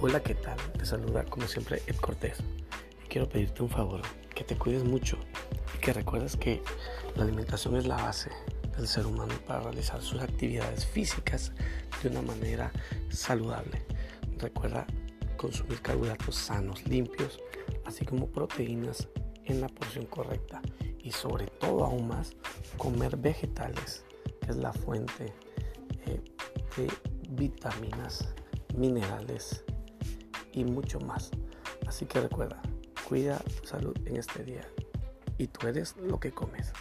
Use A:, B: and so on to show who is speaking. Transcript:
A: Hola, ¿qué tal? Te saluda como siempre Ed Cortés. Y quiero pedirte un favor, que te cuides mucho y que recuerdes que la alimentación es la base del ser humano para realizar sus actividades físicas de una manera saludable. Recuerda consumir carbohidratos sanos, limpios, así como proteínas en la porción correcta y sobre todo aún más comer vegetales, que es la fuente eh, de vitaminas, minerales y mucho más. Así que recuerda, cuida tu salud en este día y tú eres lo que comes.